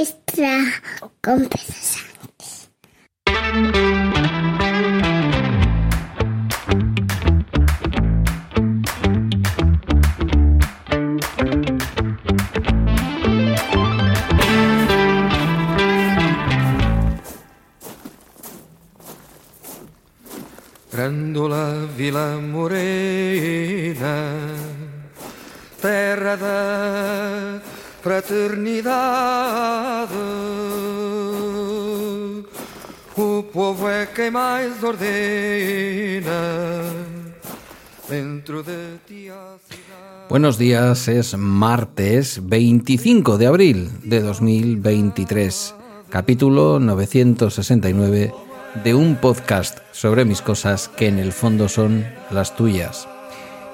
extra con Pedro Grândola Vila Morena, terra da fraternidade. Ordena. Buenos días, es martes 25 de abril de 2023, capítulo 969 de un podcast sobre mis cosas que en el fondo son las tuyas.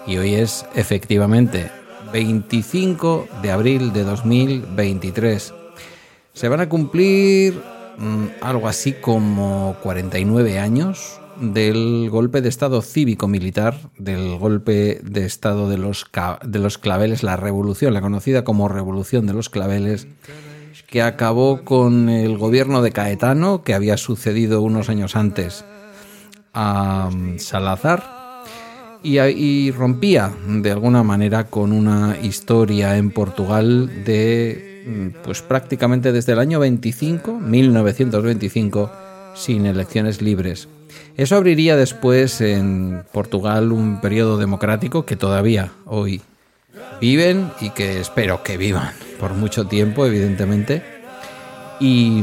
Y hoy es efectivamente 25 de abril de 2023. Se van a cumplir mm, algo así como 49 años del golpe de Estado cívico-militar, del golpe de Estado de los, de los claveles, la revolución, la conocida como Revolución de los Claveles, que acabó con el gobierno de Caetano, que había sucedido unos años antes a mm, Salazar, y, rompía de alguna manera con una historia en Portugal de mm, pues prácticamente desde el año 25, 1925, sin elecciones libres. Eso abriría después en Portugal un periodo democrático que todavía hoy viven y que espero que vivan por mucho tiempo, evidentemente. Y,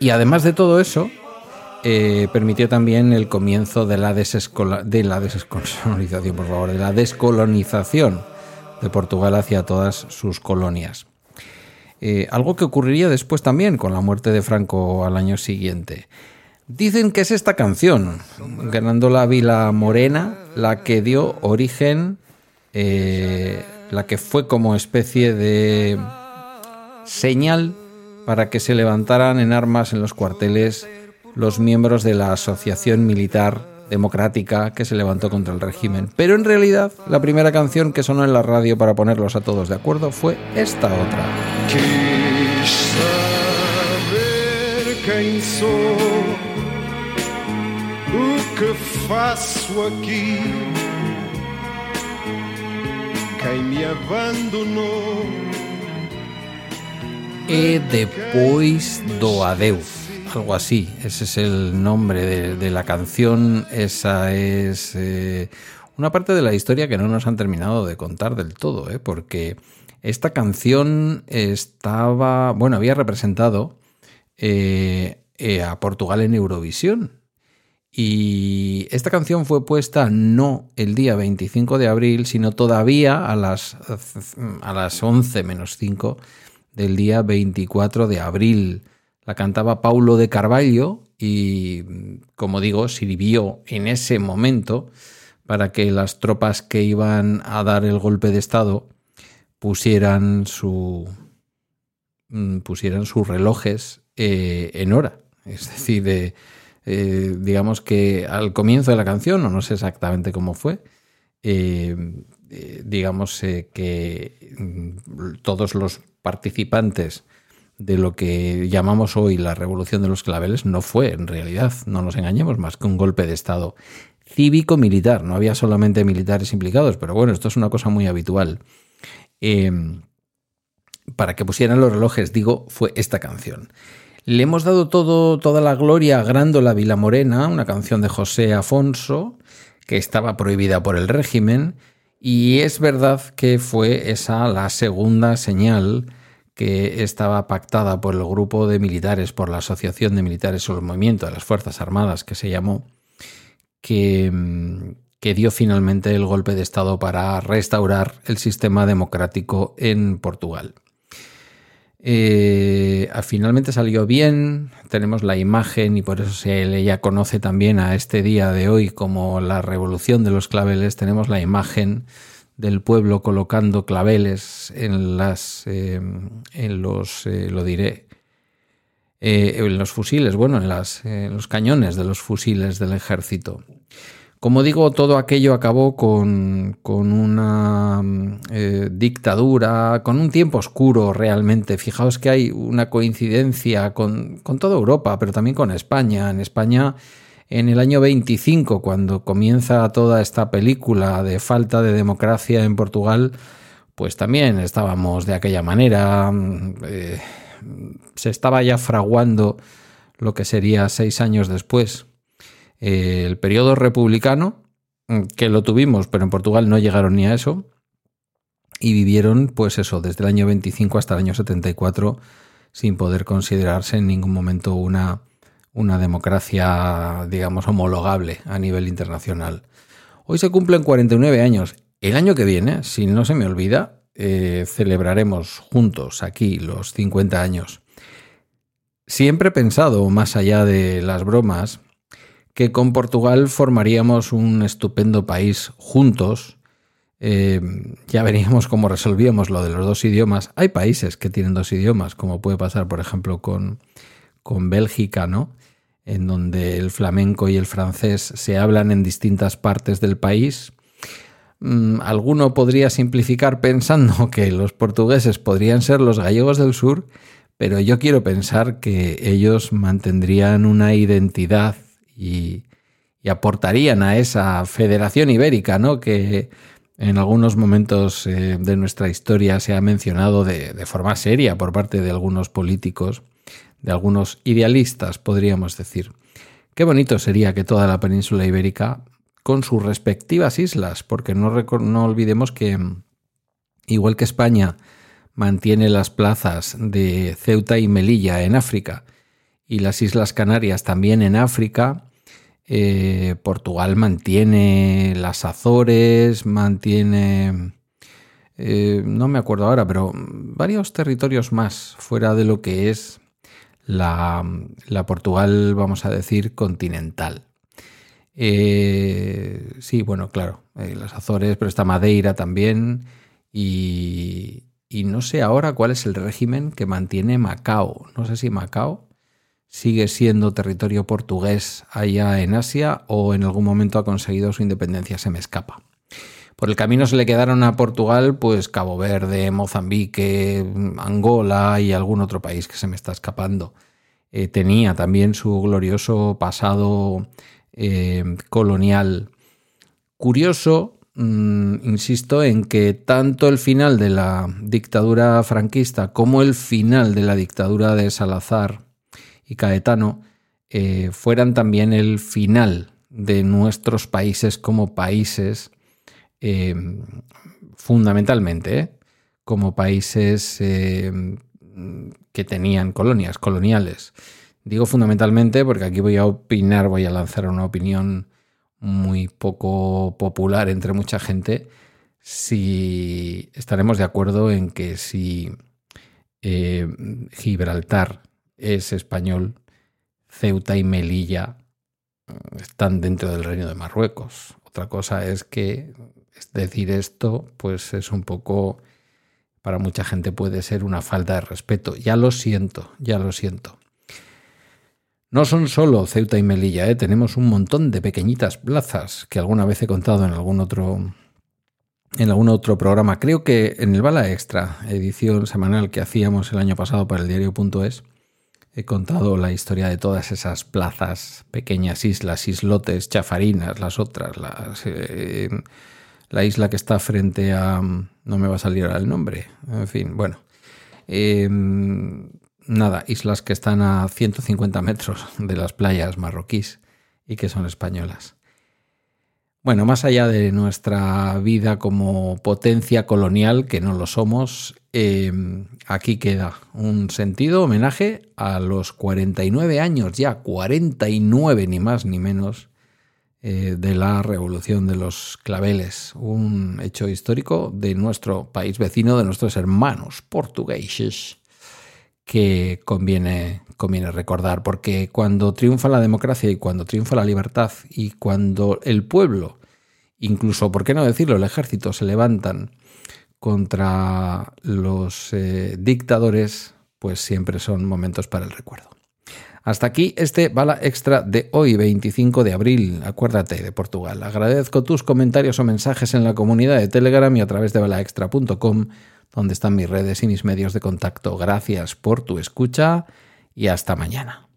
y además de todo eso, eh, permitió también el comienzo de la, de la descolonización, por favor, de la descolonización de Portugal hacia todas sus colonias. Eh, algo que ocurriría después también con la muerte de Franco al año siguiente. Dicen que es esta canción, ganando la Vila Morena, la que dio origen, eh, la que fue como especie de señal para que se levantaran en armas en los cuarteles los miembros de la Asociación Militar Democrática que se levantó contra el régimen. Pero en realidad la primera canción que sonó en la radio para ponerlos a todos de acuerdo fue esta otra. E depois do adeus algo así, ese es el nombre de, la canción, esa es eh, una parte de la historia que no nos han terminado de contar del todo, ¿eh? porque esta canción estaba, bueno, había representado eh, a Portugal en Eurovisión. Y esta canción fue puesta no el día 25 de abril, sino todavía a las, a las 11 menos 5 del día 24 de abril. La cantaba Paulo de Carvalho y, como digo, sirvió en ese momento para que las tropas que iban a dar el golpe de Estado pusieran, su, mm, pusieran sus relojes eh, en hora. Es decir, eh, digamos que al comienzo de la canción, o no sé exactamente cómo fue, eh, digamos que mm, todos los participantes de lo que llamamos hoy la revolución de los claveles no fue en realidad, no nos engañemos, más que un golpe de Estado cívico-militar. No había solamente militares implicados, pero bueno, esto es una cosa muy habitual. Em, para que pusieran los relojes, digo, fue esta canción. Le hemos dado todo, toda la gloria a Grándola Vila Morena, una canción de José Afonso, que estaba prohibida por el régimen, y es verdad que fue esa la segunda señal que estaba pactada por el grupo de militares, por la Asociación de Militares o el Movimiento de las Fuerzas Armadas, que se llamó, que, mm, que dio finalmente el golpe de Estado para restaurar el sistema democrático en Portugal. Eh, finalmente salió bien, tenemos la imagen y por eso se le ya conoce también a este día de hoy como la revolución de los claveles, tenemos la imagen del pueblo colocando claveles en las eh, en los eh, lo diré eh, en los fusiles bueno en las en los cañones de los fusiles del ejército Como digo, todo aquello acabó con, con una eh, dictadura, con un tiempo oscuro realmente. Fijaos que hay una coincidencia con, con toda Europa, pero también con España. En España, en el año 25, cuando comienza toda esta película de falta de democracia en Portugal, pues también estábamos de aquella manera. Eh, se estaba ya fraguando lo que sería seis años después el periodo republicano, mm, que lo tuvimos, pero en Portugal no llegaron ni a eso, y vivieron, pues eso, desde el año 25 hasta el año 74, sin poder considerarse en ningún momento una, una democracia, digamos, homologable a nivel internacional. Hoy se cumplen 49 años. El año que viene, si no se me olvida, eh, celebraremos juntos aquí los 50 años. Siempre he pensado, más allá de las bromas, que con Portugal formaríamos un estupendo país juntos. Eh, ya veríamos cómo resolvíamos lo de los dos idiomas. Hay países que tienen dos idiomas, como puede pasar, por ejemplo, con, con Bélgica, ¿no? En donde el flamenco y el francés se hablan en distintas partes del país. Mm, alguno podría simplificar pensando que los portugueses podrían ser los gallegos del sur, pero yo quiero pensar que ellos mantendrían una identidad y, aportarían a esa federación ibérica, ¿no? Que en algunos momentos eh, de nuestra historia se ha mencionado de, de, forma seria por parte de algunos políticos, de algunos idealistas, podríamos decir. Qué bonito sería que toda la península ibérica, con sus respectivas islas, porque no, no olvidemos que, igual que España mantiene las plazas de Ceuta y Melilla en África, y las Islas Canarias también en África, eh, Portugal mantiene las Azores, mantiene... Eh, no me acuerdo ahora, pero varios territorios más fuera de lo que es la, Portugal, vamos a decir, continental. Eh, sí, bueno, claro, las Azores, pero está Madeira también. Y no sé ahora cuál es el régimen que mantiene Macao. No sé si Macao sigue siendo territorio portugués allá en Asia o en algún momento ha conseguido su independencia, se me escapa. Por el camino se le quedaron a Portugal, pues Cabo Verde, Mozambique, Angola y algún otro país que se me está escapando. Eh, tenía también su glorioso pasado eh, colonial. Curioso, mm, insisto, en que tanto el final de la dictadura franquista como el final de la dictadura de Salazar y Caetano eh, fueran también el final de nuestros países como países, eh, fundamentalmente, ¿eh? como países que tenían colonias, coloniales. Digo fundamentalmente porque aquí voy a opinar, voy a lanzar una opinión muy poco popular entre mucha gente, si estaremos de acuerdo en que si Gibraltar es español, Ceuta y Melilla mm, están dentro del reino de Marruecos. Otra cosa es que decir esto, pues es un poco, para mucha gente puede ser una falta de respeto. Ya lo siento, ya lo siento. No son solo Ceuta y Melilla, ¿eh? tenemos un montón de pequeñitas plazas que alguna vez he contado en algún otro en algún otro programa. Creo que en el Bala Extra, edición semanal que hacíamos el año pasado para el diario.es, He contado la historia de todas esas plazas, pequeñas islas, islotes, chafarinas, las otras, eh, la isla que está frente a... no me va a salir ahora el nombre, en fin, bueno. Em, nada, islas que están a 150 metros de las playas marroquíes y que son españolas. Bueno, más allá de nuestra vida como potencia colonial, que no lo somos, eh, aquí queda un sentido homenaje a los 49 años, ya 49 ni más ni menos, eh, de la revolución de los claveles, un hecho histórico de nuestro país vecino, de nuestros hermanos portugueses, que conviene conviene recordar, porque cuando triunfa la democracia y cuando triunfa la libertad y cuando el pueblo, incluso, ¿por qué no decirlo?, el ejército se levantan contra los eh, dictadores, pues siempre son momentos para el recuerdo. Hasta aquí este bala extra de hoy, 25 de abril. Acuérdate de Portugal. Agradezco tus comentarios o mensajes en la comunidad de Telegram y a través de balaextra.com, donde están mis redes y mis medios de contacto. Gracias por tu escucha y hasta mañana.